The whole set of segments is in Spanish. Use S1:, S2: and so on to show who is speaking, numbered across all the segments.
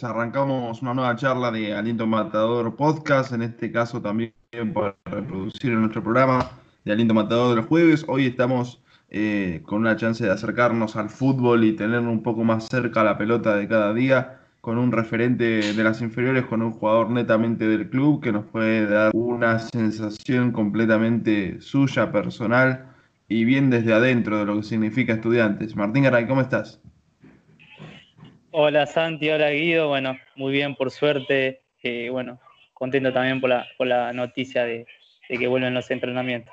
S1: Arrancamos una nueva charla de Aliento Matador Podcast, en este caso también para reproducir en nuestro programa de Aliento Matador de los jueves. Hoy estamos eh, con una chance de acercarnos al fútbol y tener un poco más cerca la pelota de cada día, con un referente de las inferiores, con un jugador netamente del club que nos puede dar una sensación completamente suya, personal y bien desde adentro de lo que significa estudiantes. Martín Garay, ¿cómo estás?
S2: Hola Santi, hola Guido, bueno, muy bien por suerte, eh, bueno, contento también por la, por la noticia de, que vuelven los entrenamientos.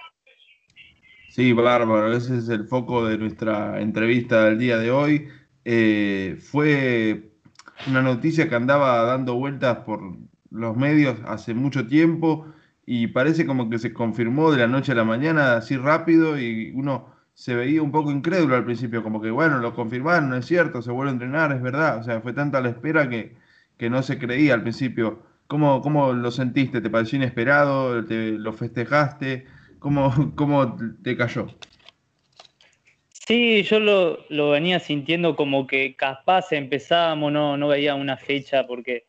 S1: Sí, bárbaro, ese es el foco de nuestra entrevista del día de hoy. Eh, fue una noticia que andaba dando vueltas por los medios hace mucho tiempo y parece como que se confirmó de la noche a la mañana así rápido y uno se veía un poco incrédulo al principio, como que bueno, lo confirmaron, no es cierto, se vuelve a entrenar, es verdad. O sea, fue tanta la espera que, que no se creía al principio. ¿Cómo, ¿Cómo, lo sentiste? ¿Te pareció inesperado? ¿Te, ¿Lo festejaste? ¿Cómo, ¿Cómo te cayó?
S2: Sí, yo lo, lo, venía sintiendo como que capaz empezábamos, no, no veía una fecha porque,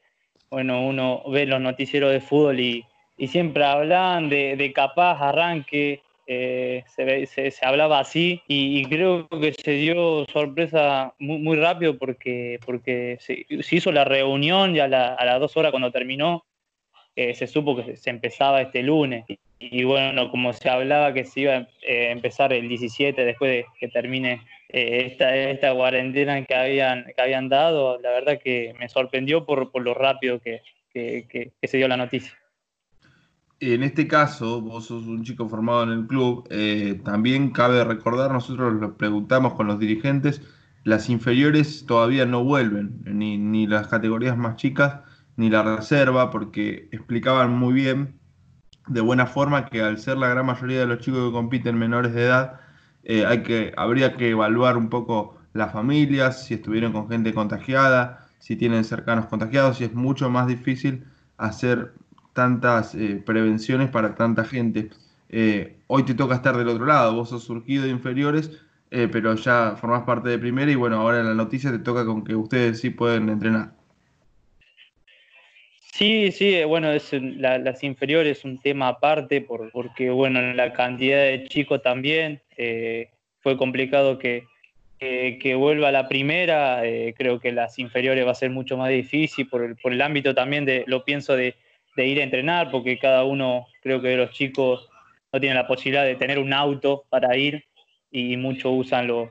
S2: bueno, uno ve los noticieros de fútbol y, y siempre hablan de, de capaz arranque eh, se, se, hablaba así y, creo que se dio sorpresa muy, muy rápido porque, porque se, hizo la reunión y a, las dos horas cuando terminó eh, se supo que se, empezaba este lunes. Y, bueno, como se hablaba que se iba a eh, empezar el 17 después de que termine esta, esta cuarentena que habían, que habían dado, la verdad que me sorprendió por, por lo rápido que, que se dio la noticia
S1: en este caso, vos sos un chico formado en el club, eh, también cabe recordar, nosotros lo preguntamos con los dirigentes, las inferiores todavía no vuelven, ni, ni las categorías más chicas, ni la reserva, porque explicaban muy bien, de buena forma, que al ser la gran mayoría de los chicos que compiten menores de edad, eh, hay que, habría que evaluar un poco las familias, si estuvieron con gente contagiada, si tienen cercanos contagiados, y es mucho más difícil hacer tantas eh, prevenciones para tanta gente. Eh, hoy te toca estar del otro lado, vos sos surgido de inferiores, eh, pero ya formás parte de primera y bueno, ahora en la noticia te toca con que ustedes sí pueden entrenar.
S2: Sí, sí, bueno, las inferiores es un tema aparte por, porque, bueno, la cantidad de chicos también, fue complicado que, que, vuelva a la primera, creo que las inferiores va a ser mucho más difícil por el, por el ámbito también de, lo pienso, de, de ir a entrenar, porque cada uno, creo que los chicos no tienen la posibilidad de tener un auto para ir y muchos usan los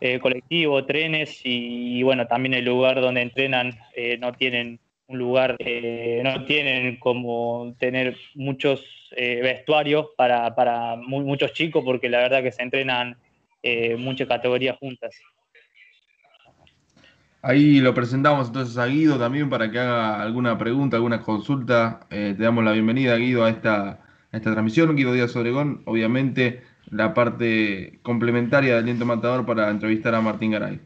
S2: eh, colectivos, trenes y, bueno, también el lugar donde entrenan eh, no tienen un lugar, eh, no tienen como tener muchos vestuarios para, para muchos chicos porque la verdad que se entrenan muchas categorías juntas.
S1: Ahí lo presentamos entonces a Guido también para que haga alguna pregunta, alguna consulta. Eh, te damos la bienvenida, Guido, a esta, esta transmisión. Guido Díaz Obregón, obviamente la parte complementaria de Aliento Matador para entrevistar a Martín Garay.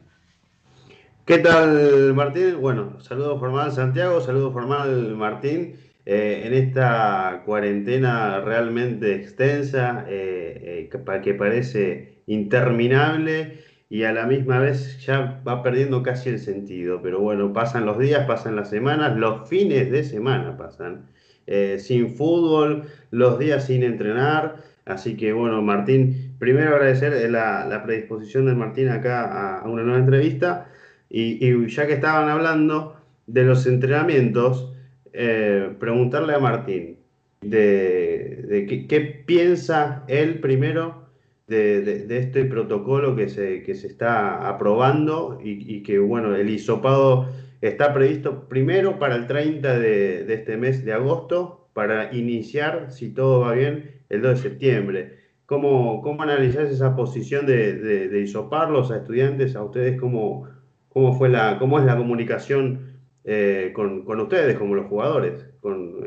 S3: ¿Qué tal, Martín? Bueno, saludo formal Santiago, saludo formal Martín. Eh, en esta cuarentena realmente extensa, eh, que parece interminable y a la misma vez ya va perdiendo casi el sentido. Pero bueno, pasan los días, pasan las semanas, los fines de semana pasan. Eh, sin fútbol, los días sin entrenar. Así que bueno, Martín, primero agradecer la, predisposición de Martín acá a, una nueva entrevista. Y, ya que estaban hablando de los entrenamientos, eh, preguntarle a Martín de, qué, qué piensa él primero de, este protocolo que se, que se está aprobando y, que, bueno, el hisopado está previsto primero para el 30 de, este mes de agosto, para iniciar, si todo va bien, el 2 de septiembre. ¿Cómo, cómo analizás esa posición de, de, hisoparlos a estudiantes, a ustedes? ¿Cómo, cómo, fue la, cómo es la comunicación eh, con, con, ustedes, como los jugadores? Con,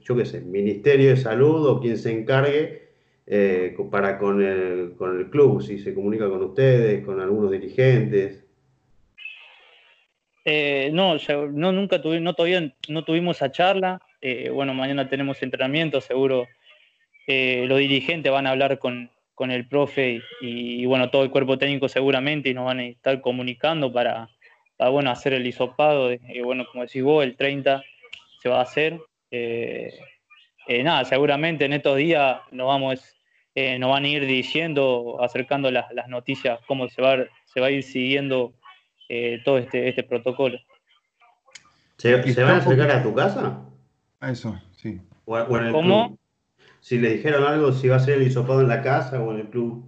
S3: yo qué sé, Ministerio de Salud o quien se encargue eh, para con el, con el club, si se comunica con ustedes, con algunos dirigentes.
S2: Eh, no, no, nunca tuvimos, no, todavía no tuvimos esa charla. Eh, bueno, mañana tenemos entrenamiento, seguro los dirigentes van a hablar con, con el profe y, bueno, todo el cuerpo técnico seguramente y nos van a estar comunicando para, bueno, hacer el hisopado, y bueno, como decís vos, el 30 se va a hacer. nada, seguramente en estos días nos vamos nos van a ir diciendo, acercando las, noticias, cómo se va, se va a ir siguiendo todo este, este protocolo.
S3: ¿Se, van a acercar a tu casa?
S1: A eso, sí.
S2: ¿Cómo?
S3: Si le dijeron algo, si va a ser el hisopado en la casa o en el club.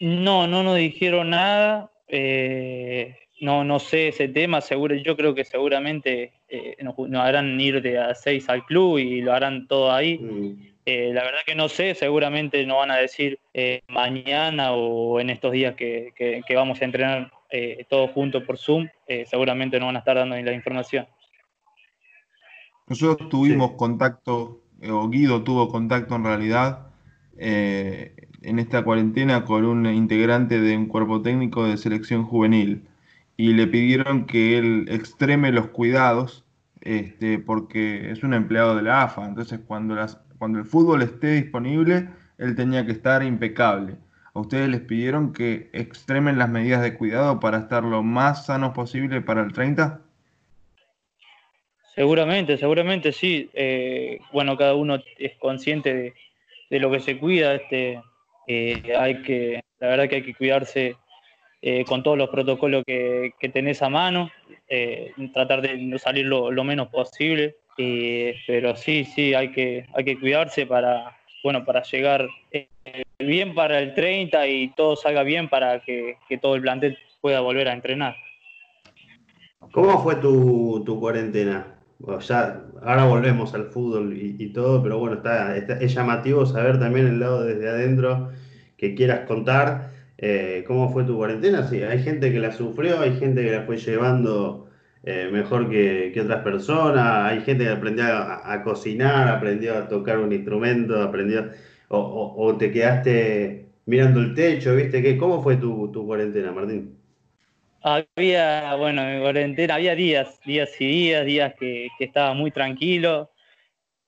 S2: No, no nos dijeron nada. Eh, no, no sé ese tema. Seguro, yo creo que seguramente eh, nos, harán ir de a seis al club y lo harán todo ahí. Mm. Eh, la verdad que no sé, seguramente nos van a decir mañana o en estos días que, que vamos a entrenar todos juntos por Zoom. seguramente nos van a estar dando la información.
S1: Nosotros tuvimos contacto, eh, o Guido tuvo contacto en realidad, eh, en esta cuarentena con un integrante de un cuerpo técnico de selección juvenil y le pidieron que él extreme los cuidados este, porque es un empleado de la AFA. Entonces, cuando, las, cuando el fútbol esté disponible, él tenía que estar impecable. A ustedes les pidieron que extremen las medidas de cuidado para estar lo más sanos posible para el 30?
S2: Seguramente, seguramente sí. Eh, bueno, cada uno es consciente de, lo que se cuida. Este, eh, hay que, la verdad que hay que cuidarse eh, con todos los protocolos que, tenés a mano, tratar de salir lo, menos posible. Pero sí, sí, hay que, hay que cuidarse para, bueno, para llegar bien para el 30 y todo salga bien para que, todo el plantel pueda volver a entrenar.
S3: ¿Cómo fue tu, tu cuarentena? ya, ahora volvemos al fútbol y, todo, pero bueno, está, es llamativo saber también el lado desde adentro que quieras contar eh, cómo fue tu cuarentena. Sí, hay gente que la sufrió, hay gente que la fue llevando eh, mejor que, otras personas, hay gente que aprendió a, cocinar, aprendió a tocar un instrumento, aprendió, o, te quedaste mirando el techo, ¿viste? ¿Qué, ¿Cómo fue tu, tu cuarentena, Martín?
S2: Había, bueno, en cuarentena había días, días y días, días que, estaba muy tranquilo,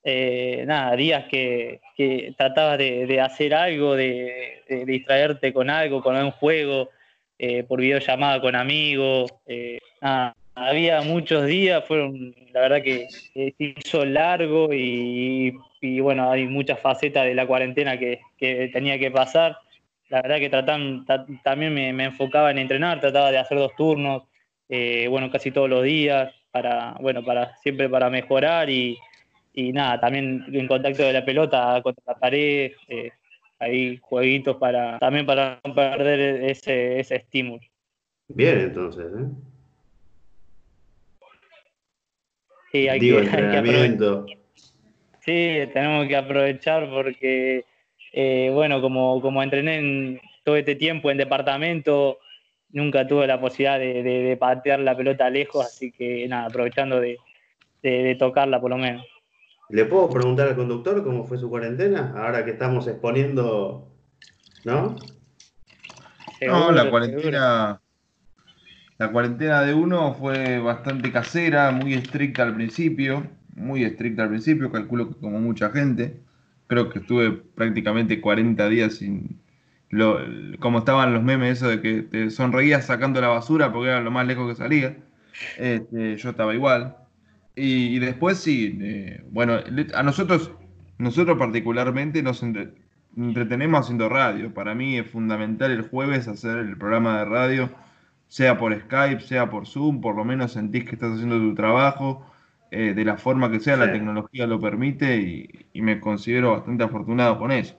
S2: eh, nada, días que, que trataba de, hacer algo, de, distraerte con algo, con un juego, eh, por videollamada con amigos, eh, había muchos días, fueron, la verdad que se hizo largo y, bueno, hay muchas facetas de la cuarentena que tenía que pasar la verdad que tratan, también me, enfocaba en entrenar, trataba de hacer dos turnos, eh, bueno, casi todos los días, para, bueno, para, siempre para mejorar y, nada, también en contacto de la pelota contra la pared, eh, ahí jueguitos para, también para no perder ese, ese estímulo.
S3: Bien, entonces, ¿eh?
S2: Sí, hay que, entrenamiento. sí, tenemos que aprovechar porque eh, bueno, como, como entrené en todo este tiempo en departamento, nunca tuve la posibilidad de, patear la pelota lejos, así que nada, aprovechando de, tocarla por lo menos.
S3: ¿Le puedo preguntar al conductor cómo fue su cuarentena? Ahora que estamos exponiendo, ¿no?
S1: no, la cuarentena. La cuarentena de uno fue bastante casera, muy estricta al principio, muy estricta al principio, calculo que como mucha gente creo que estuve prácticamente 40 días sin... Lo, como estaban los memes, eso de que te sonreías sacando la basura porque era lo más lejos que salía. Este, yo estaba igual. Y, después sí, eh, bueno, a nosotros, nosotros particularmente nos entretenemos haciendo radio. Para mí es fundamental el jueves hacer el programa de radio, sea por Skype, sea por Zoom, por lo menos sentís que estás haciendo tu trabajo eh, de la forma que sea, la tecnología lo permite y, me considero bastante afortunado con eso.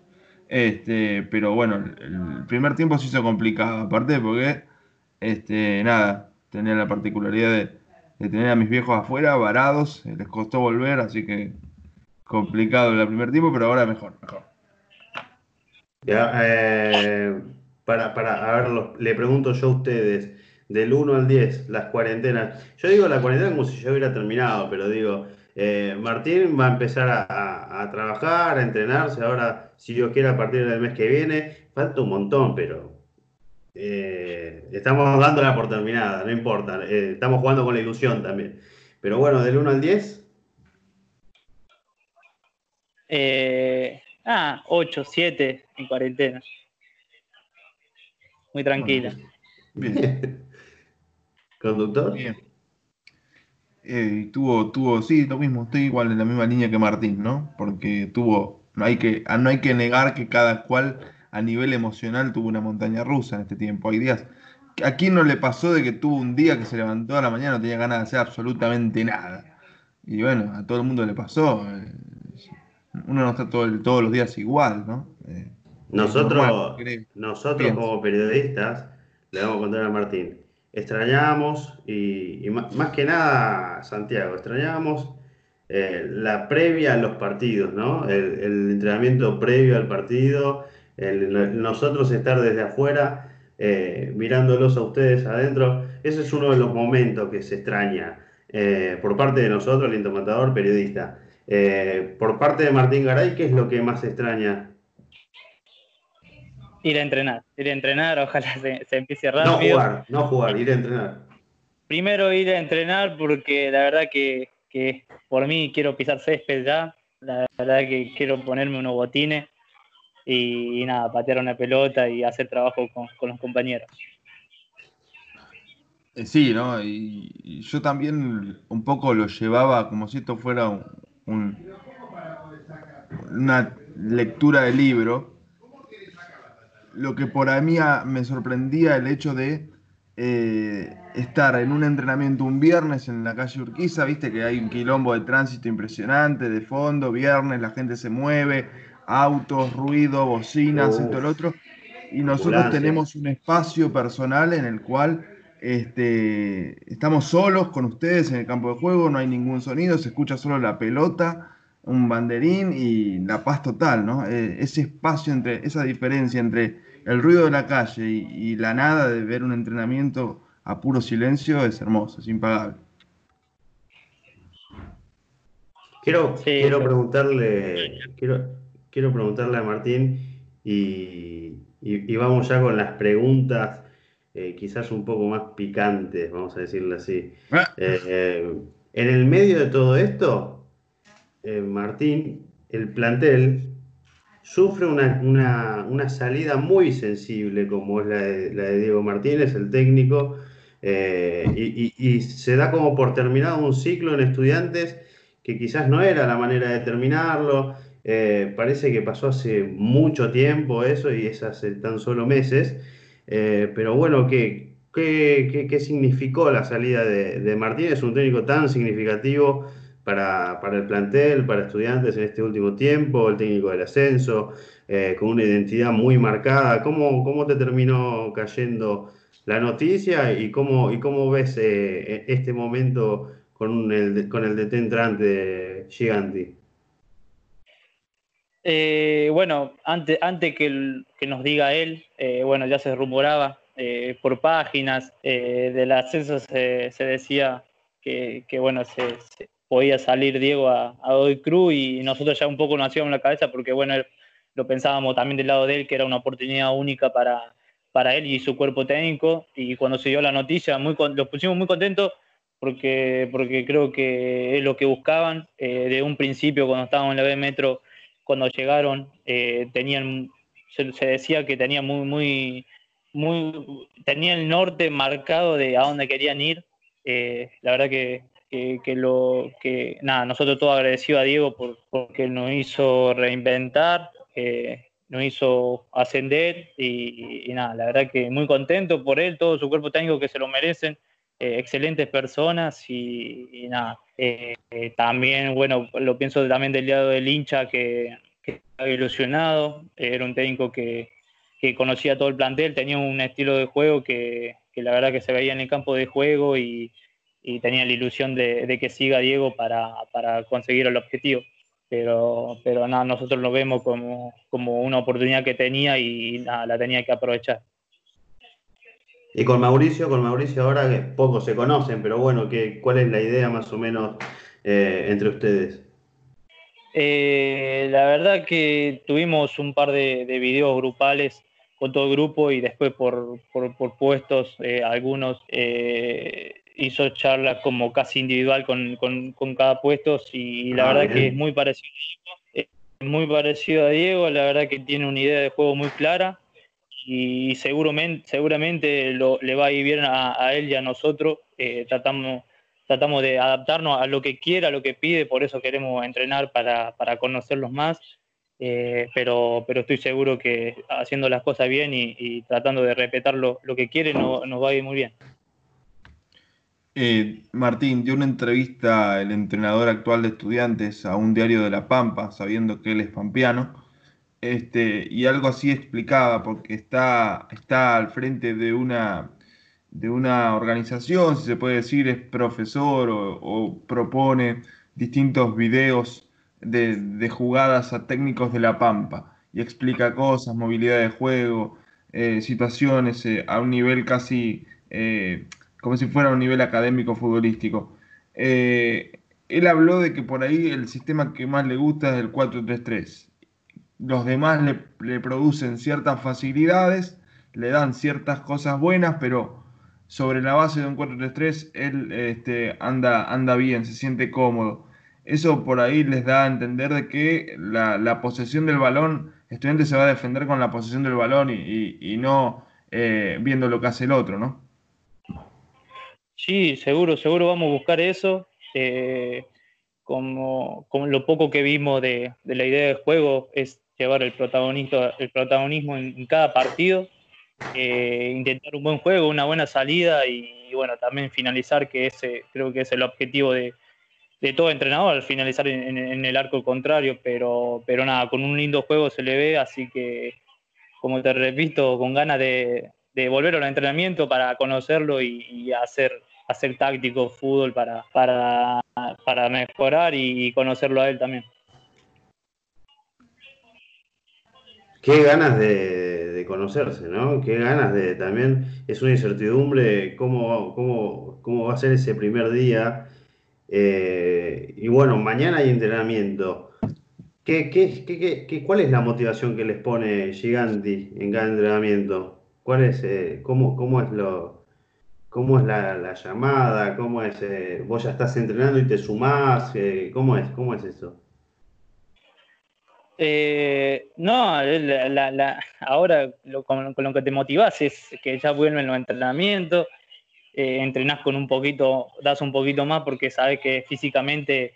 S1: Este, pero bueno, el, primer tiempo se hizo complicado, aparte porque, este, nada, tenía la particularidad de, tener a mis viejos afuera, varados, les costó volver, así que complicado el primer tiempo, pero ahora mejor, mejor.
S3: Ya, eh, para, para, a ver, le pregunto yo a ustedes, del 1 al 10, las cuarentenas. Yo digo la cuarentena como si yo hubiera terminado, pero digo, eh, Martín va a empezar a, trabajar, a entrenarse, ahora, si Dios quiere, a partir del mes que viene, falta un montón, pero eh, estamos dándola por terminada, no importa, eh, estamos jugando con la ilusión también. Pero bueno, del 1 al 10.
S2: ah, 8, 7 en cuarentena. Muy tranquila.
S3: bien. conductor.
S1: Bien. Eh, tuvo, tuvo, sí, lo mismo, estoy igual en la misma línea que Martín, ¿no? Porque tuvo, no hay que, ah, no hay que negar que cada cual a nivel emocional tuvo una montaña rusa en este tiempo. Hay días, ¿a quién no le pasó de que tuvo un día que se levantó a la mañana no tenía ganas de hacer absolutamente nada? Y bueno, a todo el mundo le pasó. Eh, uno no está todos los días igual, ¿no? Eh,
S3: nosotros, nosotros como periodistas, le vamos a contar a Martín, extrañamos y, más, que nada, Santiago, extrañamos eh, la previa a los partidos, ¿no? El, entrenamiento previo al partido, nosotros estar desde afuera eh, mirándolos a ustedes adentro, ese es uno de los momentos que se extraña eh, por parte de nosotros, el interpretador periodista. por parte de Martín Garay, ¿qué es lo que más extraña
S2: Ir a entrenar, ir a entrenar, ojalá se, empiece rápido.
S3: No jugar, no jugar, ir a entrenar.
S2: Primero ir a entrenar porque la verdad que, por mí quiero pisar césped ya, la verdad que quiero ponerme unos botines y, nada, patear una pelota y hacer trabajo con, los compañeros.
S1: Eh, sí, ¿no? Y, yo también un poco lo llevaba como si esto fuera un, una lectura de libro lo que por a mí me sorprendía el hecho de eh, estar en un entrenamiento un viernes en la calle Urquiza, viste que hay un quilombo de tránsito impresionante, de fondo, viernes, la gente se mueve, autos, ruido, bocinas y todo lo otro, y nosotros tenemos un espacio personal en el cual este, estamos solos con ustedes en el campo de juego, no hay ningún sonido, se escucha solo la pelota, un banderín y la paz total, ¿no? Eh, ese espacio entre, esa diferencia entre el ruido de la calle y, la nada de ver un entrenamiento a puro silencio es hermoso, es impagable.
S3: Quiero, quiero preguntarle, quiero, quiero preguntarle a Martín y, vamos ya con las preguntas eh, quizás un poco más picantes, vamos a decirle así. Ah. Eh, en el medio de todo esto, eh, Martín, el plantel sufre una, salida muy sensible como es la de, Diego Martínez, el técnico, eh, y, se da como por terminado un ciclo en estudiantes que quizás no era la manera de terminarlo, eh, parece que pasó hace mucho tiempo eso y es hace tan solo meses, pero bueno, ¿qué, qué, significó la salida de, de Martínez, un técnico tan significativo? Para, el plantel, para estudiantes en este último tiempo, el técnico del ascenso, eh, con una identidad muy marcada. ¿Cómo, ¿Cómo te terminó cayendo la noticia y cómo, y cómo ves eh, este momento con el, con el DT entrante Giganti?
S2: Eh, bueno, antes, antes que, que, nos diga él, bueno, ya se rumoraba por páginas del ascenso se, decía que bueno, se, podía salir Diego a, a Cruz y nosotros ya un poco nos hacíamos la cabeza porque bueno, lo pensábamos también del lado de él que era una oportunidad única para, para él y su cuerpo técnico y cuando se dio la noticia muy, los pusimos muy contentos porque, porque creo que es lo que buscaban eh, de un principio cuando estábamos en la B Metro, cuando llegaron, eh, tenían, se, decía que tenía muy, muy, muy, tenía el norte marcado de a dónde querían ir. Eh, la verdad que que, lo que nada, nosotros todos agradecidos a Diego por, porque nos hizo reinventar, eh, nos hizo ascender y, nada, la verdad que muy contento por él, todo su cuerpo técnico que se lo merecen, eh, excelentes personas y, nada, eh, también, bueno, lo pienso también del lado del hincha que, que estaba ilusionado, era un técnico que, que conocía todo el plantel, tenía un estilo de juego que, que la verdad que se veía en el campo de juego y, y tenía la ilusión de, que siga Diego para, conseguir el objetivo. Pero, pero nada, nosotros lo vemos como, una oportunidad que tenía y nada, la tenía que aprovechar.
S3: Y con Mauricio, con Mauricio ahora que pocos se conocen, pero bueno, ¿qué, ¿cuál es la idea más o menos eh, entre ustedes?
S2: Eh, la verdad que tuvimos un par de, videos grupales con todo el grupo y después por, puestos eh, algunos hizo charlas como casi individual con, cada puesto y la ah, verdad que es muy parecido a Diego. muy parecido a Diego, la verdad que tiene una idea de juego muy clara y, seguramente, seguramente le va a ir bien a, él y a nosotros. Eh, tratamos, tratamos de adaptarnos a lo que quiera, a lo que pide, por eso queremos entrenar para, para conocerlos más. Eh, pero, pero estoy seguro que haciendo las cosas bien y, tratando de respetar lo, que quiere nos va a ir muy bien.
S1: Eh, Martín, dio una entrevista el entrenador actual de estudiantes a un diario de La Pampa, sabiendo que él es pampeano, este, y algo así explicaba, porque está, está al frente de una, de una organización, si se puede decir, es profesor o, propone distintos videos de, jugadas a técnicos de La Pampa, y explica cosas, movilidad de juego, eh, situaciones eh, a un nivel casi como si fuera un nivel académico futbolístico. Eh, él habló de que por ahí el sistema que más le gusta es el 4-3-3. Los demás le, producen ciertas facilidades, le dan ciertas cosas buenas, pero sobre la base de un 4-3-3 él este, anda, anda bien, se siente cómodo. Eso por ahí les da a entender de que la, posesión del balón, estudiante se va a defender con la posesión del balón y, no eh, viendo lo que hace el otro, ¿no?
S2: Sí, seguro, seguro vamos a buscar eso. Eh, como, lo poco que vimos de, la idea del juego es llevar el, protagonismo en, cada partido, eh, intentar un buen juego, una buena salida y, bueno, también finalizar, que ese creo que es el objetivo de, todo entrenador, al finalizar en, el arco contrario, pero, pero nada, con un lindo juego se le ve, así que, como te repito, con ganas de, volver al entrenamiento para conocerlo y hacer hacer táctico, fútbol para, para, para mejorar y conocerlo a él también.
S3: Qué ganas de, conocerse, ¿no? Qué ganas de también, es una incertidumbre cómo, cómo, cómo va a ser ese primer día. Eh, y bueno, mañana hay entrenamiento. ¿Qué, qué, qué, cuál es la motivación que les pone Giganti en cada entrenamiento? ¿Cuál es, eh, cómo, cómo es lo, ¿Cómo es la, llamada? ¿Cómo es? Eh, ¿Vos ya estás entrenando y te sumás? Eh, ¿Cómo es? ¿Cómo es eso?
S2: Eh, no, ahora con, lo que te motivas es que ya vuelven los entrenamientos, entrenás con un poquito, das un poquito más porque sabes que físicamente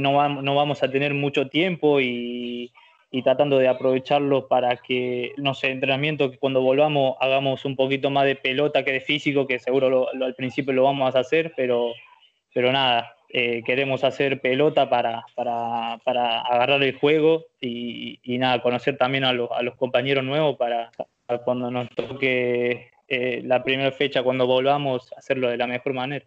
S2: no vamos a tener mucho tiempo y, y tratando de aprovecharlo para que, no sé, entrenamiento, que cuando volvamos hagamos un poquito más de pelota que de físico, que seguro al principio lo vamos a hacer, pero, pero nada, eh, queremos hacer pelota para, para, para agarrar el juego y, nada, conocer también a los, a los compañeros nuevos para, cuando nos toque eh, la primera fecha, cuando volvamos, hacerlo de la mejor manera.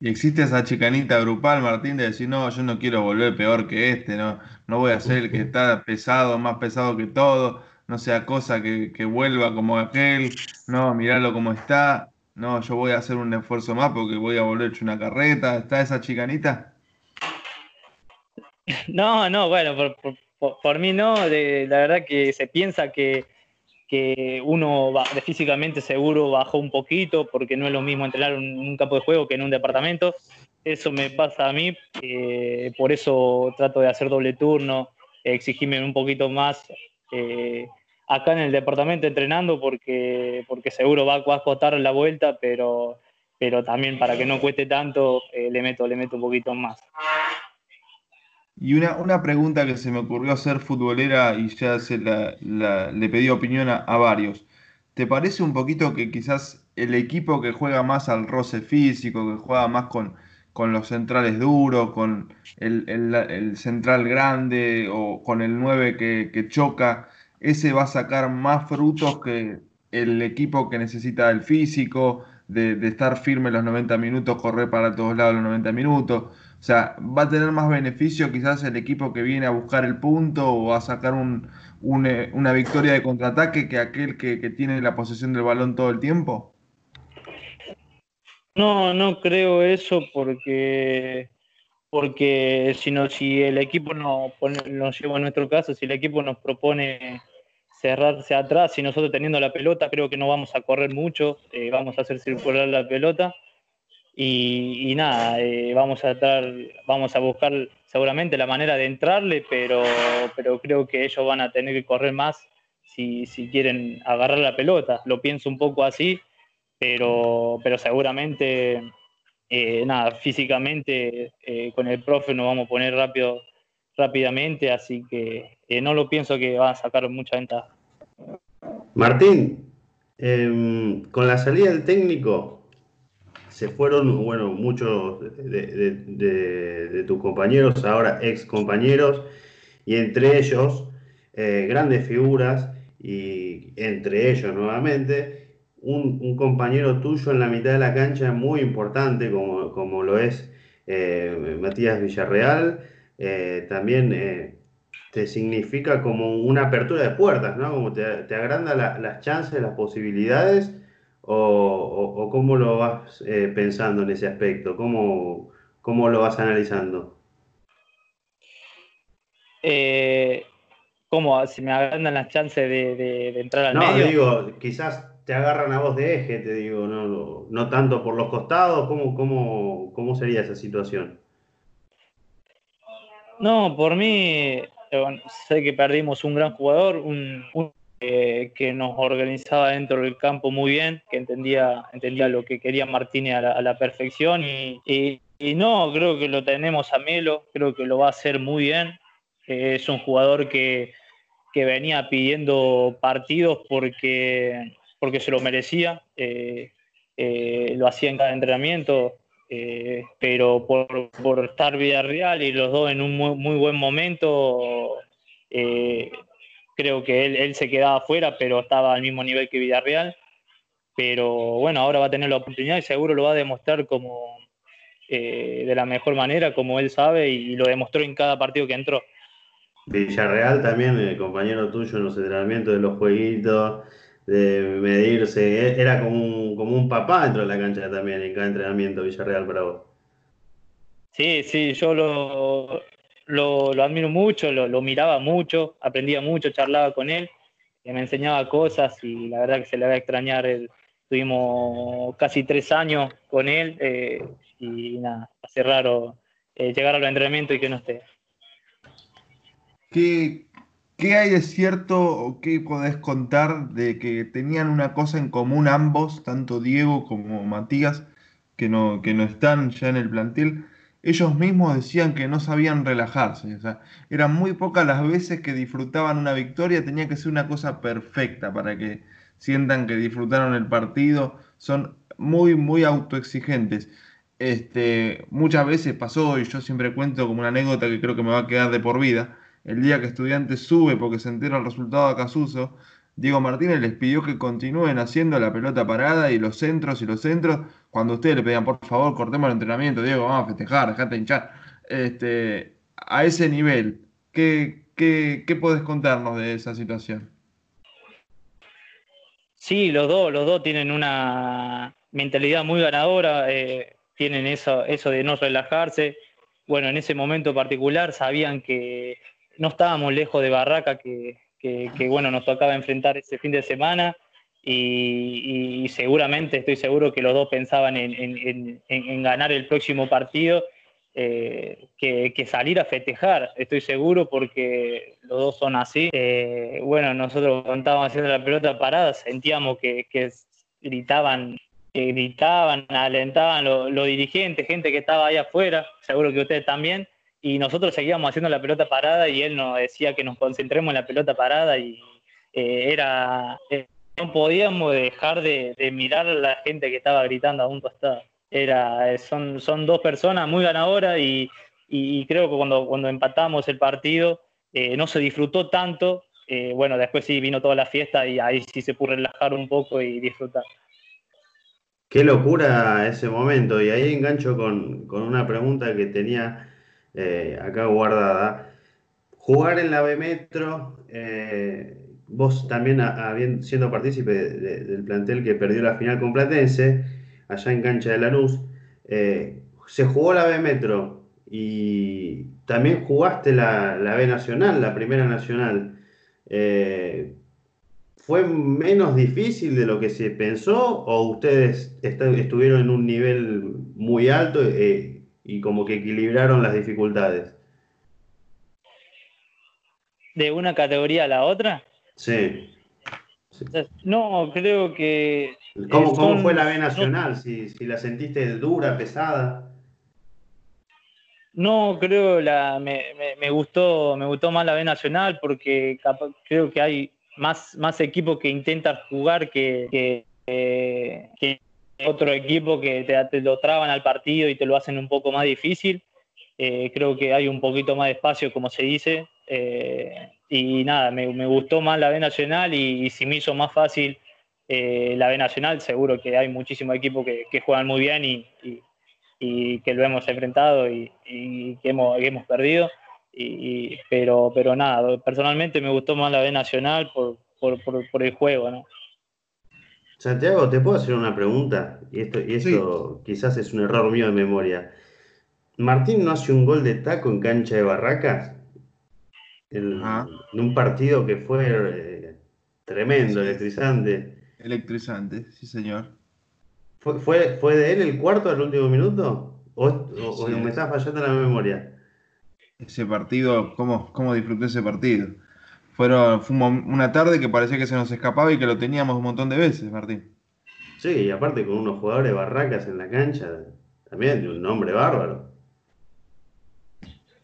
S1: Y existe esa chicanita grupal, Martín, de decir, no, yo no quiero volver peor que este, no, no voy a ser el que está pesado, más pesado que todo, no sea cosa que, vuelva como aquel, no, mirarlo como está, no, yo voy a hacer un esfuerzo más porque voy a volver hecho una carreta, ¿está esa chicanita?
S2: No, no, bueno, por, mí no, de, la verdad que se piensa que que uno va, físicamente seguro bajó un poquito porque no es lo mismo entrenar en un campo de juego que en un departamento. Eso me pasa a mí, eh, por eso trato de hacer doble turno, exigirme un poquito más eh, acá en el departamento entrenando porque, porque seguro va, a costar la vuelta, pero, pero también para que no cueste tanto eh, le, meto, le meto un poquito más.
S1: Y una, una, pregunta que se me ocurrió hacer futbolera y ya se la, le pedí opinión a, varios. ¿Te parece un poquito que quizás el equipo que juega más al roce físico, que juega más con, con los centrales duros, con el, central grande o con el 9 que, choca, ese va a sacar más frutos que el equipo que necesita el físico, de, de estar firme los 90 minutos, correr para todos lados los 90 minutos? O sea, ¿va a tener más beneficio quizás el equipo que viene a buscar el punto o a sacar eh, una victoria de contraataque que aquel que, tiene la posesión del balón todo el tiempo?
S2: No, no creo eso porque porque si, no, si el equipo nos, nos lleva a nuestro caso, si el equipo nos propone cerrarse atrás y nosotros teniendo la pelota, creo que no vamos a correr mucho, eh, vamos a hacer circular la pelota y, nada, eh, vamos a estar, vamos a buscar seguramente la manera de entrarle, pero, pero creo que ellos van a tener que correr más si, si quieren agarrar la pelota. Lo pienso un poco así, pero, pero seguramente, eh, nada, físicamente eh, con el profe nos vamos a poner rápido, rápidamente, así que no lo pienso que va a sacar mucha ventaja.
S3: Martín, em, con la salida del técnico, se fueron, bueno, muchos de, tus compañeros, ahora ex compañeros, y entre ellos grandes figuras, y entre ellos nuevamente un, compañero tuyo en la mitad de la cancha muy importante, como, como lo es eh, Matías Villarreal, eh, también eh, te significa como una apertura de puertas, ¿no? Como te, agranda las chances, las posibilidades, o, cómo lo vas pensando en ese aspecto, cómo, cómo lo vas analizando.
S2: ¿Cómo? ¿Si me agrandan las chances de, entrar al
S3: medio? No, digo, quizás te agarran a voz de eje, te digo, no, no tanto por los costados, ¿cómo, cómo, cómo sería esa situación?
S2: No, por mí, eh, sé que perdimos un gran jugador, un, eh, que nos organizaba dentro del campo muy bien, que entendía, entendía lo que quería Martínez a la, perfección y, no, creo que lo tenemos a Melo, creo que lo va a hacer muy bien. es un jugador que, que venía pidiendo partidos porque porque se lo merecía, eh, eh, lo hacía en cada entrenamiento, eh, pero por, por, estar Villarreal y los dos en un muy, buen momento, creo que él, se quedaba afuera, pero estaba al mismo nivel que Villarreal. Pero bueno, ahora va a tener la oportunidad y seguro lo va a demostrar como de la mejor manera, como él sabe, y lo demostró en cada partido que entró.
S3: Villarreal también, el compañero tuyo en los entrenamientos de los jueguitos, de medirse. E-, era como un, como un papá dentro de la cancha también en cada entrenamiento Villarreal para vos.
S2: Sí, sí, yo lo, lo, admiro mucho, lo, miraba mucho, aprendía mucho, charlaba con él, me enseñaba cosas y la verdad que se le va a extrañar. El, tuvimos casi tres años con él eh, y nada, hace raro eh, llegar a los entrenamientos y que no esté.
S1: ¿Qué, ¿Qué hay de cierto o qué podés contar de que tenían una cosa en común ambos, tanto Diego como Matías, que no, que no están ya en el plantel? Ellos mismos decían que no sabían relajarse, o sea, eran muy pocas las veces que disfrutaban una victoria, tenía que ser una cosa perfecta para que sientan que disfrutaron el partido, son muy, muy autoexigentes. Este, muchas veces pasó, y yo siempre cuento como una anécdota que creo que me va a quedar de por vida, el día que Estudiantes sube porque se entera el resultado a Casuso, Diego Martínez les pidió que continúen haciendo la pelota parada y los centros y los centros. Cuando ustedes le pedían, por favor, cortemos el entrenamiento, Diego, vamos a festejar, dejate hinchar. Este, a ese nivel, ¿qué, qué, podés contarnos de esa situación?
S2: Sí, los dos, los dos tienen una mentalidad muy ganadora, eh, tienen eso, eso de no relajarse. Bueno, en ese momento particular sabían que no estábamos lejos de Barraca, que, bueno, nos tocaba enfrentar ese fin de semana. Y, seguramente, estoy seguro que los dos pensaban en, ganar el próximo partido, eh, que, salir a festejar, estoy seguro, porque los dos son así. Eh, bueno, nosotros cuando haciendo la pelota parada, sentíamos que, gritaban que gritaban, alentaban los dirigentes, gente que estaba ahí afuera, seguro que ustedes también, y nosotros seguíamos haciendo la pelota parada y él nos decía que nos concentremos en la pelota parada y eh, era eh, no podíamos dejar de, mirar a la gente que estaba gritando a un costado. Era, eh, son, son dos personas muy ganadoras y, creo que cuando, cuando empatamos el partido no se disfrutó tanto. bueno, después sí vino toda la fiesta y ahí sí se pudo relajar un poco y disfrutar.
S3: Qué locura ese momento. Y ahí engancho con, con una pregunta que tenía eh, acá guardada. Jugar en la B Metro, eh, vos también siendo partícipe del plantel que perdió la final con Platense, allá en cancha de Lanús, eh, se jugó la B Metro y también jugaste la, B Nacional, la Primera Nacional. ¿Fue menos difícil de lo que se pensó o ustedes estuvieron en un nivel muy alto y como que equilibraron las dificultades.
S2: ¿De una categoría a la otra?
S3: Sí.
S2: No, creo que...
S3: ¿Cómo, ¿cómo fue la B Nacional? Si, si, la sentiste dura, pesada.
S2: No, creo la me, me, gustó me gustó más la B Nacional porque creo que hay más, más equipos que intentan jugar que, que, otro equipo que te, lo traban al partido y te lo hacen un poco más difícil. Eh, creo que hay un poquito más de espacio, como se dice. Eh, y nada, me, gustó más la B Nacional y, si me hizo más fácil eh, la B Nacional, seguro que hay muchísimos equipos que, juegan muy bien y, que lo hemos enfrentado y, que, hemos, hemos perdido. pero, pero nada, personalmente me gustó más la B Nacional por, por, el juego, ¿no?
S3: Santiago, ¿te puedo hacer una pregunta? Y esto, y esto quizás es un error mío de memoria. ¿Martín no hace un gol de taco en cancha de Barracas? en un partido que fue eh, tremendo, electrizante.
S1: Electrizante, sí señor.
S3: ¿Fue, fue, de él el cuarto al último minuto? ¿O, me está fallando la memoria?
S1: Ese partido, ¿cómo, cómo disfruté ese partido? Fueron, fue una tarde que parecía que se nos escapaba y que lo teníamos un montón de veces, Martín.
S3: Sí, y aparte con unos jugadores barracas en la cancha, también de un nombre bárbaro.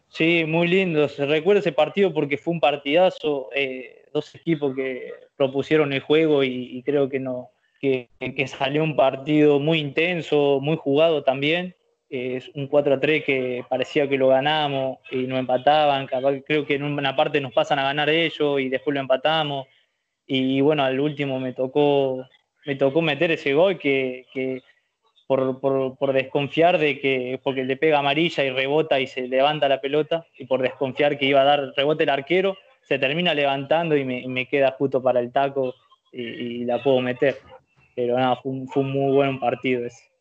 S2: Sí, muy lindo. Se recuerda ese partido porque fue un partidazo. Eh, dos equipos que propusieron el juego y, creo que no que, salió un partido muy intenso, muy jugado también. Es un 4 a 3 que parecía que lo ganamos y no empataban. Creo que en una parte nos pasan a ganar ellos y después lo empatamos. Y bueno, al último me tocó, me tocó meter ese gol que, por, por, por, desconfiar de que, porque le pega amarilla y rebota y se levanta la pelota, y por desconfiar que iba a dar rebote el arquero, se termina levantando y me, me queda justo para el taco y, la puedo meter. Pero nada, fue un, fue un muy buen partido ese.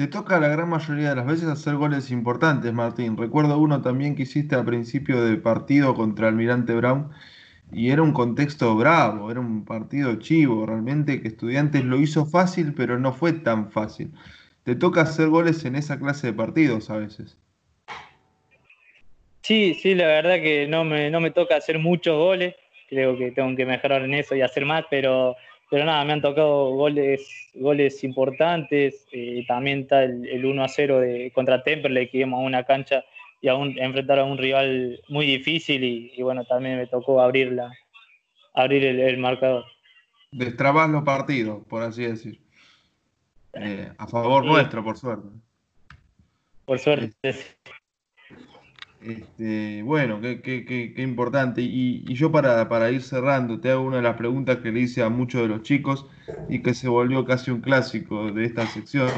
S1: Te toca la gran mayoría de las veces hacer goles importantes, Martín. Recuerdo uno también que hiciste al principio del partido contra Almirante Brown y era un contexto bravo, era un partido chivo, realmente que Estudiantes lo hizo fácil, pero no fue tan fácil. Te toca hacer goles en esa clase de partidos a veces.
S2: Sí, sí, la verdad que no me, no me toca hacer muchos goles, creo que tengo que mejorar en eso y hacer más, pero, pero nada, me han tocado goles, goles importantes, eh, también está el, 1 a 0 de, contra Temperley que íbamos a una cancha y aún enfrentar a un rival muy difícil y, bueno, también me tocó abrir, abrir el, marcador.
S1: Destrabas los partidos, por así decir. Eh, a favor nuestro, por suerte.
S2: Por suerte.
S1: Este, bueno, qué, qué, qué, importante. Y, yo para, para, ir cerrando, te hago una de las preguntas que le hice a muchos de los chicos y que se volvió casi un clásico de esta sección.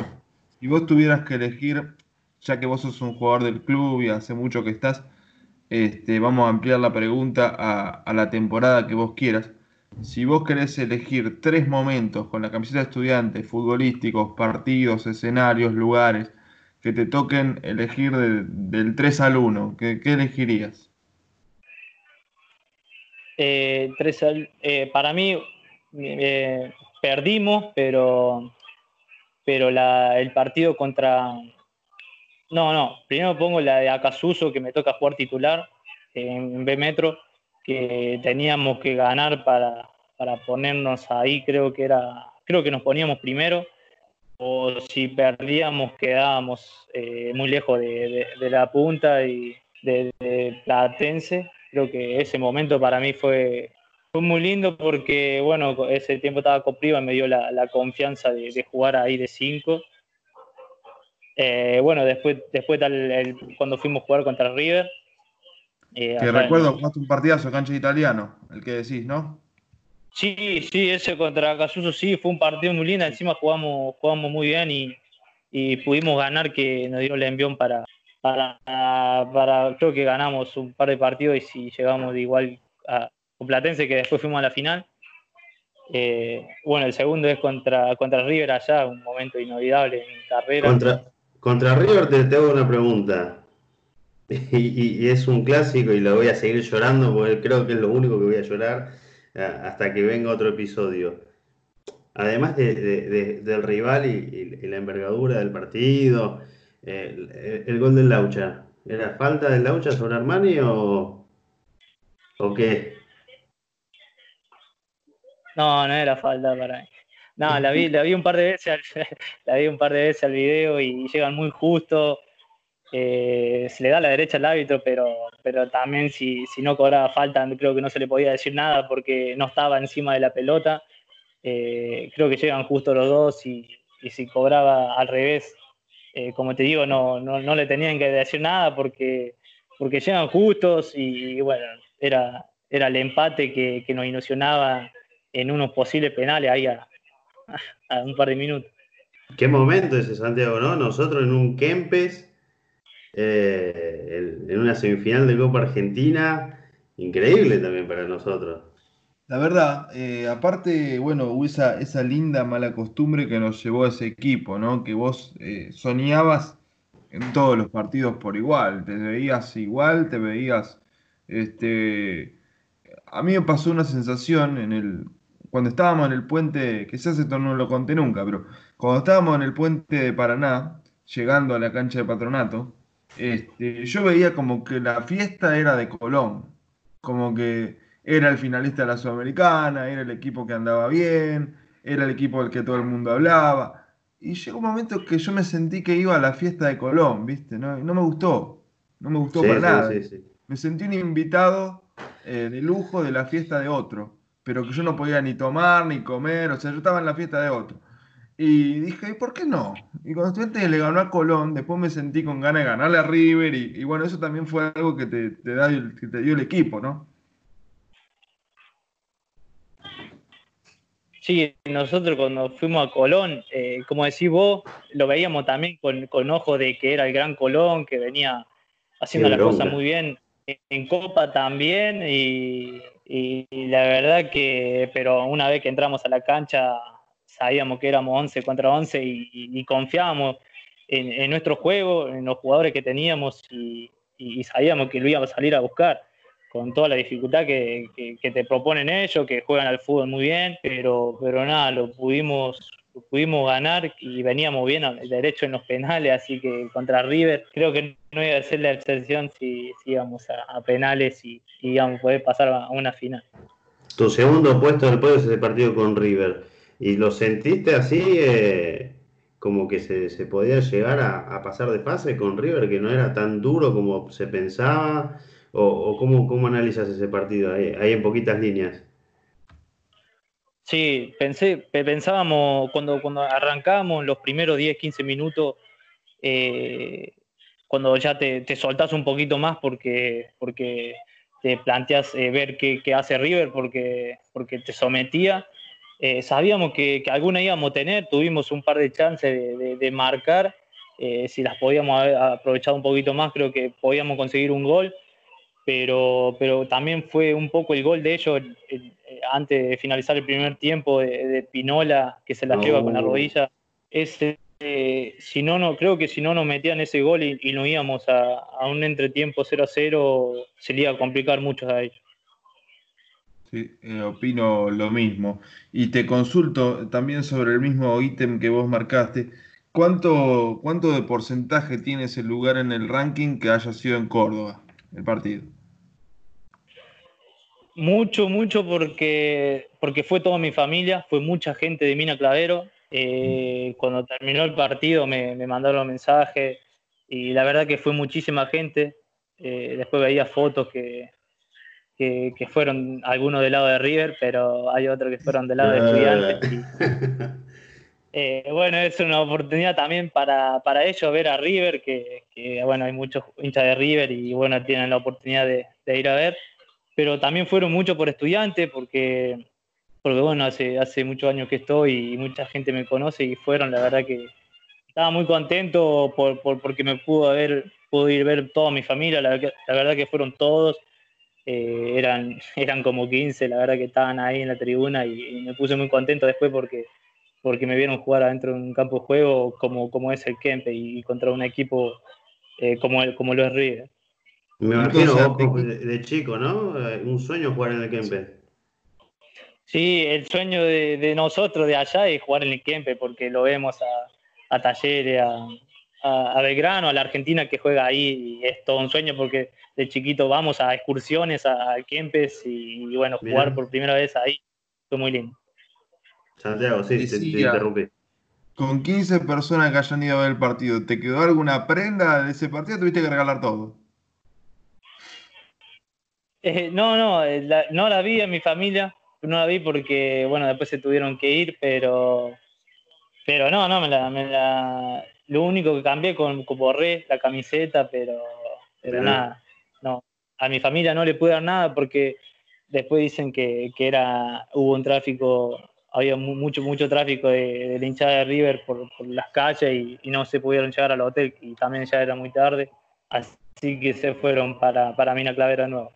S1: Si vos tuvieras que elegir ya que vos sos un jugador del club y hace mucho que estás, este, vamos a ampliar la pregunta a, la temporada que vos quieras. Si vos querés elegir tres momentos con la camiseta de estudiantes, futbolísticos, partidos, escenarios, lugares, que te toquen elegir del 3 al 1, ¿qué, elegirías?
S2: Eh, eh, para mí eh, perdimos, pero, pero el partido contra, no, no. Primero pongo la de Acasuso, que me toca jugar titular en B Metro, que teníamos que ganar para, ponernos ahí, creo que era, creo que nos poníamos primero, o si perdíamos quedábamos eh, muy lejos de, la punta y de, Platense. Creo que ese momento para mí fue, fue muy lindo porque, bueno, ese tiempo estaba Copriva y me dio la, confianza de, jugar ahí de 5 eh, bueno, después, después tal, cuando fuimos a jugar contra River.
S1: Eh, que recuerdo, jugaste un partidazo cancha de italiano, el que decís, ¿no?
S2: Sí, sí, ese contra Casuso sí, fue un partido muy lindo, encima jugamos, jugamos muy bien y, pudimos ganar que nos dio el envión para, para, para, creo que ganamos un par de partidos y si llegamos de igual a Platense que después fuimos a la final. Eh, bueno, el segundo es contra, contra River allá, un momento inolvidable en carrera.
S3: Contra, contra River te, tengo una pregunta. Y, es un clásico y lo voy a seguir llorando porque creo que es lo único que voy a llorar hasta que venga otro episodio. Además del rival y, la envergadura del partido, el, gol del Laucha, ¿era falta del Laucha sobre Armani o, o qué?
S2: No, no era falta para mí. No, la vi, la vi un par de veces, la vi un par de veces al video y llegan muy justo. Eh, se le da la derecha al árbitro, pero, pero también si, si, no cobraba falta, creo que no se le podía decir nada porque no estaba encima de la pelota. Eh, creo que llegan justo los dos y, si cobraba al revés, eh, como te digo, no, no, no, le tenían que decir nada porque, porque llegan justos y, bueno, era, era el empate que, que, nos ilusionaba en unos posibles penales ahí a, a, un par de minutos.
S3: Qué momento ese Santiago, ¿no? Nosotros en un Kempes, eh, en una semifinal de Copa Argentina, increíble también para nosotros.
S1: La verdad, eh, aparte, bueno, hubo esa, esa linda mala costumbre que nos llevó a ese equipo, ¿no? Que vos eh, soñabas en todos los partidos por igual, te veías igual, te veías, este, a mí me pasó una sensación en el, cuando estábamos en el puente, quizás esto no lo conté nunca, pero cuando estábamos en el puente de Paraná, llegando a la cancha de patronato, este, yo veía como que la fiesta era de Colón, como que era el finalista de la Sudamericana, era el equipo que andaba bien, era el equipo del que todo el mundo hablaba. Y llegó un momento que yo me sentí que iba a la fiesta de Colón, ¿viste? No, no me gustó, no me gustó para nada. me sentí un invitado eh, de lujo de la fiesta de otro, pero que yo no podía ni tomar ni comer, o sea, yo estaba en la fiesta de otro. Y dije, ¿y por qué no? Y cuando estudiante le ganó a Colón, después me sentí con ganas de ganarle a River, y, bueno, eso también fue algo que te, da, que te dio el equipo, ¿no?
S2: Sí, nosotros cuando fuimos a Colón, eh, como decís vos, lo veíamos también con, con ojo de que era el gran Colón, que venía haciendo las cosas muy bien en Copa también, y, la verdad que, pero una vez que entramos a la cancha, sabíamos que éramos 11 contra 11 y, confiábamos en, nuestro juego, en los jugadores que teníamos y, y sabíamos que lo íbamos a salir a buscar con toda la dificultad que, te proponen ellos, que juegan al fútbol muy bien, pero, pero nada, lo pudimos, pudimos ganar y veníamos bien derecho en los penales, así que contra River creo que no iba a ser la excepción si, íbamos a, penales y, íbamos a poder pasar a una final.
S3: Tu segundo puesto del podio es ese partido con River. ¿Y lo sentiste así, eh, como que se, podía llegar a, pasar de fase con River, que no era tan duro como se pensaba? ¿O, cómo, cómo, analizas ese partido ahí, en poquitas líneas?
S2: Sí, pensé, pensábamos cuando, cuando arrancamos los primeros 10, 15 minutos, eh, cuando ya te, te, soltás un poquito más porque, porque te planteas eh, ver qué, hace River porque, porque te sometía. Eh, sabíamos que, alguna íbamos a tener, tuvimos un par de chances de, marcar. si las podíamos haber aprovechado un poquito más, creo que podíamos conseguir un gol pero, pero también fue un poco el gol de ellos antes de finalizar el primer tiempo de, Pinola, que se la lleva con la rodilla. Ese, eh, si no, no, creo que si no nos metían ese gol y, y no íbamos a, a, un entretiempo 0 a 0, se le iba a complicar mucho a ellos.
S1: Sí, eh, opino lo mismo. Y te consulto también sobre el mismo ítem que vos marcaste. ¿Cuánto, ¿Cuánto de porcentaje tiene ese lugar en el ranking que haya sido en Córdoba? el partido?
S2: Mucho, mucho porque, porque fue toda mi familia, fue mucha gente de Mina Clavero. Eh, cuando terminó el partido me, me, mandaron mensajes y la verdad que fue muchísima gente. Eh, después veía fotos que, que, fueron algunos del lado de River, pero hay otros que fueron del lado de estudiantes. Eh, bueno, es una oportunidad también para, para ellos ver a River, que, bueno, hay muchos hinchas de River y bueno, tienen la oportunidad de, ir a ver, pero también fueron muchos por estudiantes, porque, porque bueno, hace, hace muchos años que estoy y mucha gente me conoce y fueron, la verdad que estaba muy contento por, porque me pudo, haber, pudo ir a ver toda mi familia, la, verdad que fueron todos. Eh, eran, eran como 15, la verdad que estaban ahí en la tribuna y me puse muy contento después porque porque me vieron jugar adentro de un campo de juego como, como es el Kempe y, contra un equipo eh, como, el, como lo es River.
S3: Me imagino de, chico, ¿no? Eh, un sueño jugar en el Kempe.
S2: Sí, el sueño de, nosotros de allá es jugar en el Kempe porque lo vemos a, a Talleres, a, a, Belgrano, a la Argentina que juega ahí y es todo un sueño porque de chiquito vamos a excursiones a, Kempes y, bueno, jugar por primera vez ahí fue muy lindo.
S3: Santiago, sí, te, interrumpí.
S1: Con 15 personas que hayan ido a ver el partido, ¿te quedó alguna prenda de ese partido tuviste que regalar todo?
S2: Eh, no, no, eh, no la vi en mi familia, no la vi porque, bueno, después se tuvieron que ir, pero, pero no, no, me la, lo único que cambié con, borré la camiseta, pero, pero nada, no, a mi familia no le pude dar nada porque después dicen que, era, hubo un tráfico, había mucho, mucho tráfico de, de hinchada de River por, las calles y, no se pudieron llegar al hotel y también ya era muy tarde, así que se fueron para, para Mina Clavera nuevo.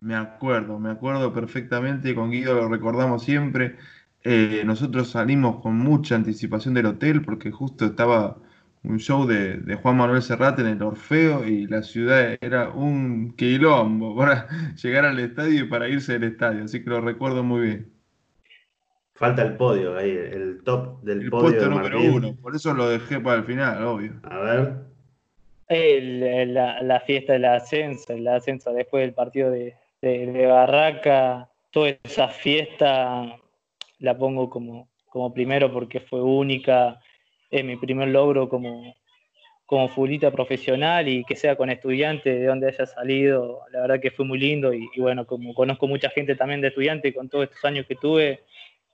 S1: Me acuerdo, me acuerdo perfectamente, con Guido lo recordamos siempre. Eh, nosotros salimos con mucha anticipación del hotel porque justo estaba un show de, Juan Manuel Serrat en el Orfeo y la ciudad era un quilombo para llegar al estadio y para irse del estadio, así que lo recuerdo muy bien.
S3: Falta el podio ahí, el top del el podio. número uno,
S1: por eso lo dejé para el final, obvio.
S3: A ver.
S2: la, la, fiesta del ascenso, el ascenso después del partido de, de, Barraca, toda esa fiesta la pongo como, como primero porque fue única, es mi primer logro como, como futbolista profesional y que sea con estudiantes de donde haya salido, la verdad que fue muy lindo y, bueno, como conozco mucha gente también de estudiantes con todos estos años que tuve,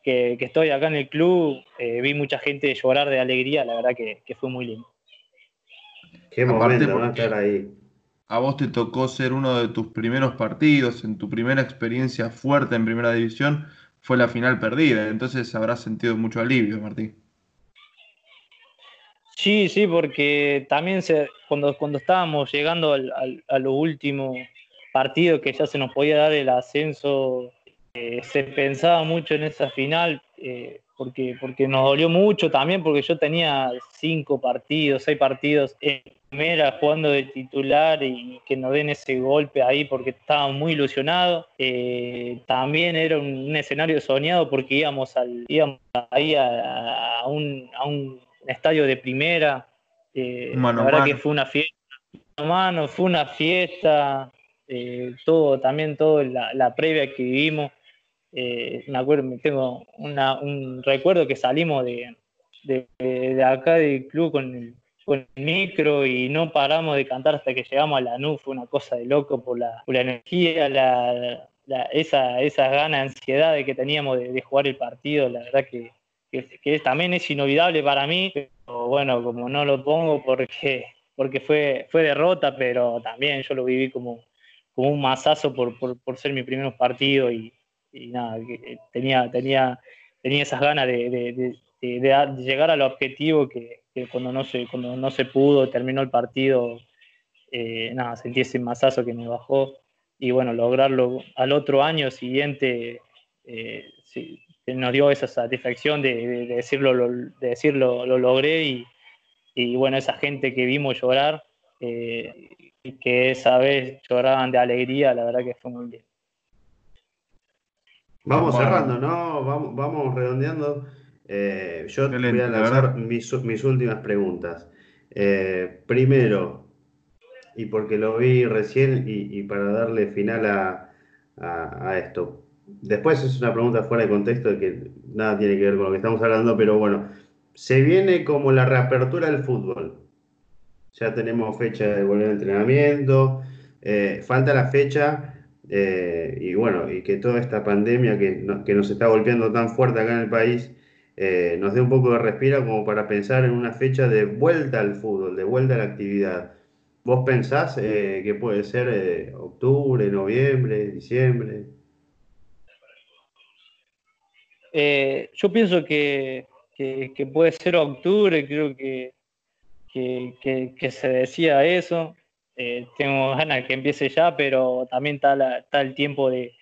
S2: que, estoy acá en el club, eh, vi mucha gente llorar de alegría, la verdad que, fue muy lindo.
S3: Qué momento, a estar ahí
S1: a vos te tocó ser uno de tus primeros partidos, en tu primera experiencia fuerte en primera división, fue la final perdida. Entonces habrás sentido mucho alivio, Martín.
S2: Sí, sí, porque también se, cuando, cuando estábamos llegando al, a los últimos partidos que ya se nos podía dar el ascenso, eh, se pensaba mucho en esa final. Eh, porque, porque nos dolió mucho también, porque yo tenía cinco partidos, seis partidos en primera jugando de titular y que nos den ese golpe ahí porque estaba muy ilusionado. Eh, también era un, escenario soñado porque íbamos, al, íbamos ahí a, un, a un estadio de primera. Eh, la verdad que fue una fiesta. Mano, fue una fiesta, eh, todo, también todo la, la previa que vivimos eh, me acuerdo, tengo un recuerdo que salimos de, de, acá del club con el, con el, micro y no paramos de cantar hasta que llegamos a la NU, fue una cosa de loco por la, la energía, la, esa, esas ganas, ansiedad que teníamos de, jugar el partido, la verdad que, que, también es inolvidable para mí, pero bueno, como no lo pongo porque, porque fue, fue derrota, pero también yo lo viví como, como un masazo por, por, por ser mi primer partido y, y nada, eh, tenía, tenía, tenía esas ganas de, llegar al objetivo que, cuando, no se, cuando no se pudo, terminó el partido, eh, nada, sentí ese masazo que me bajó. Y bueno, lograrlo al otro año siguiente eh, nos dio esa satisfacción de, decirlo, lo, de decirlo, lo logré y, y, bueno, esa gente que vimos llorar, y que esa vez lloraban de alegría, la verdad que fue muy bien.
S3: Vamos cerrando, ¿no? Vamos, vamos redondeando. Eh, yo voy a lanzar mis, últimas preguntas. Eh, primero, y porque lo vi recién y, para darle final a, esto. Después es una pregunta fuera de contexto de que nada tiene que ver con lo que estamos hablando, pero bueno, se viene como la reapertura del fútbol. Ya tenemos fecha de volver al entrenamiento, eh, falta la fecha eh, y bueno, y que toda esta pandemia que, nos está golpeando tan fuerte acá en el país eh, nos dé un poco de respiro como para pensar en una fecha de vuelta al fútbol, de vuelta a la actividad. ¿Vos pensás que puede ser octubre, noviembre, diciembre?
S2: Yo pienso que, puede ser octubre, creo que, que se decía eso. Eh, tengo ganas de que empiece ya, pero también está, el tiempo de,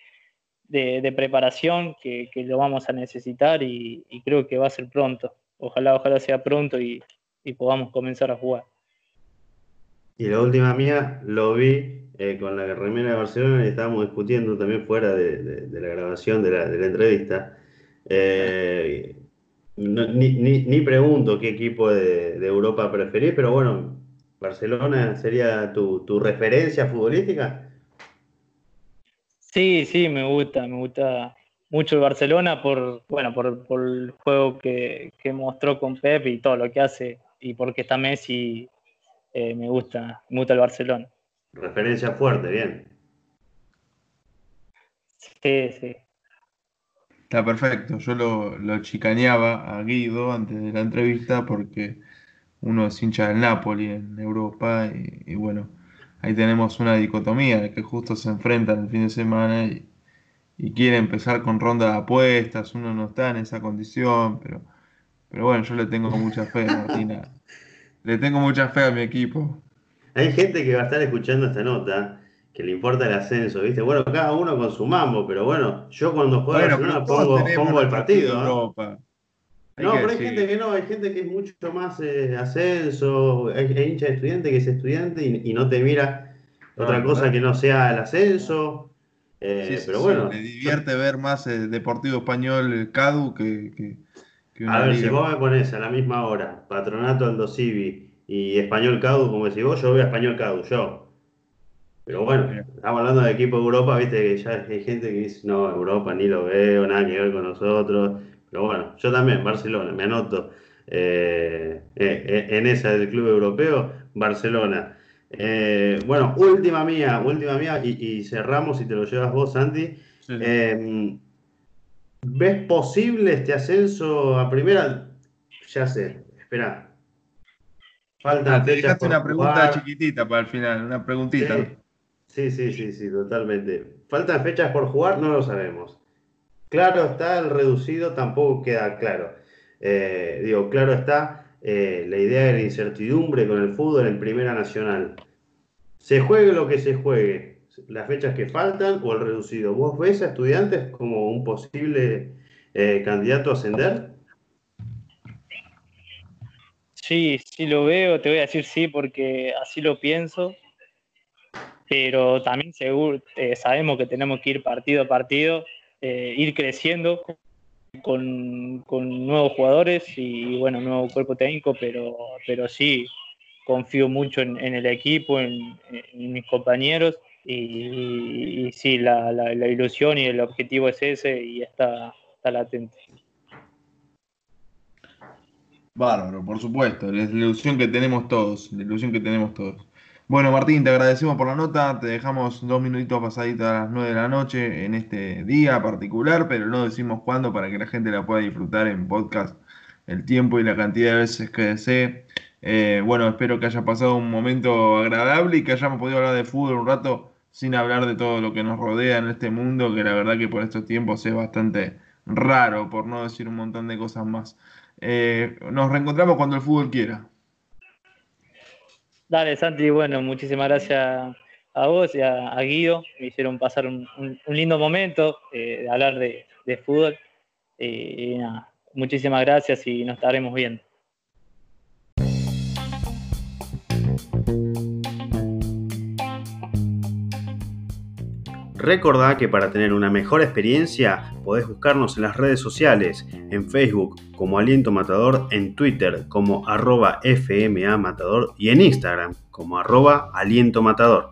S2: preparación que, lo vamos a necesitar y, creo que va a ser pronto. Ojalá, ojalá sea pronto y, podamos comenzar a jugar.
S3: Y la última mía, lo vi eh, con la remera de Barcelona y estábamos discutiendo también fuera de, la grabación de la, entrevista. Eh, ni, pregunto qué equipo de, Europa preferís, pero bueno, ¿Barcelona sería tu, referencia futbolística?
S2: Sí, sí, me gusta, me gusta, mucho el Barcelona por, bueno, por, el juego que, mostró con Pep y todo lo que hace, y porque está Messi, eh, me gusta, me gusta el Barcelona.
S3: Referencia fuerte, bien.
S2: Sí, sí.
S1: Está perfecto. Yo lo, chicaneaba a Guido antes de la entrevista porque uno es hincha del Napoli en Europa y, bueno, ahí tenemos una dicotomía de que justo se enfrentan el fin de semana y, quiere empezar con ronda de apuestas, uno no está en esa condición, pero, pero bueno, yo le tengo mucha fe, Martina. le tengo mucha fe a mi equipo.
S3: Hay gente que va a estar escuchando esta nota que le importa el ascenso, ¿viste? Bueno, cada uno con su mambo, pero bueno, yo cuando juego Barcelona pongo, pongo el partido. ¿no? no, pero hay gente que no, hay gente que es mucho más eh, ascenso, hay, hincha de estudiante que es estudiante y, no te mira otra cosa que no sea el ascenso. Eh, pero bueno.
S1: me divierte ver más el Deportivo Español CADU que,
S3: que, A ver, si vos me pones a la misma hora Patronato Aldo Civi y Español CADU, como decís vos, yo veo a Español CADU, yo. Pero bueno, estamos hablando de equipo de Europa, viste que ya hay gente que dice, no, Europa ni lo veo, nada que ver con nosotros. Pero bueno, yo también, Barcelona, me anoto eh, eh, eh, en esa del club europeo, Barcelona. bueno, última mía, última mía, y, cerramos y te lo llevas vos, Santi. Em, ¿Ves posible este ascenso a primera? Ya sé, espera.
S1: Falta. Ah, te dejaste una pregunta chiquitita para el final, una preguntita.
S3: Sí, sí, sí, sí, totalmente. ¿Faltan fechas por jugar? No lo sabemos. Claro está, el reducido tampoco queda claro. Eh, digo, claro está eh, la idea de la incertidumbre con el fútbol en Primera Nacional. Se juegue lo que se juegue, las fechas que faltan o el reducido. ¿Vos ves a estudiantes como un posible eh, candidato a ascender?
S2: Sí, sí lo veo, te voy a decir sí porque así lo pienso pero también seguro, eh, sabemos que tenemos que ir partido a partido, eh, ir creciendo con, nuevos jugadores y, bueno, nuevo cuerpo técnico, pero, pero sí, confío mucho en, el equipo, en, mis compañeros y, sí, la, ilusión y el objetivo es ese y está, está latente.
S1: Bárbaro, por supuesto, la ilusión que tenemos todos, la ilusión que tenemos todos. Bueno, Martín, te agradecemos por la nota. Te dejamos dos minutitos pasaditos a las nueve de la noche en este día particular, pero no decimos cuándo para que la gente la pueda disfrutar en podcast el tiempo y la cantidad de veces que desee. Eh, bueno, espero que haya pasado un momento agradable y que hayamos podido hablar de fútbol un rato sin hablar de todo lo que nos rodea en este mundo, que la verdad que por estos tiempos es bastante raro, por no decir un montón de cosas más. Eh, nos reencontramos cuando el fútbol quiera.
S2: Dale, Santi, bueno, muchísimas gracias a vos y a, Guido. Me hicieron pasar un, lindo momento eh, de hablar de, fútbol. Eh, y nada, muchísimas gracias y nos estaremos viendo.
S3: Recordá que para tener una mejor experiencia podés buscarnos en las redes sociales, en Facebook como Aliento Matador, en Twitter como arroba FMA Matador y en Instagram como arroba Aliento Matador.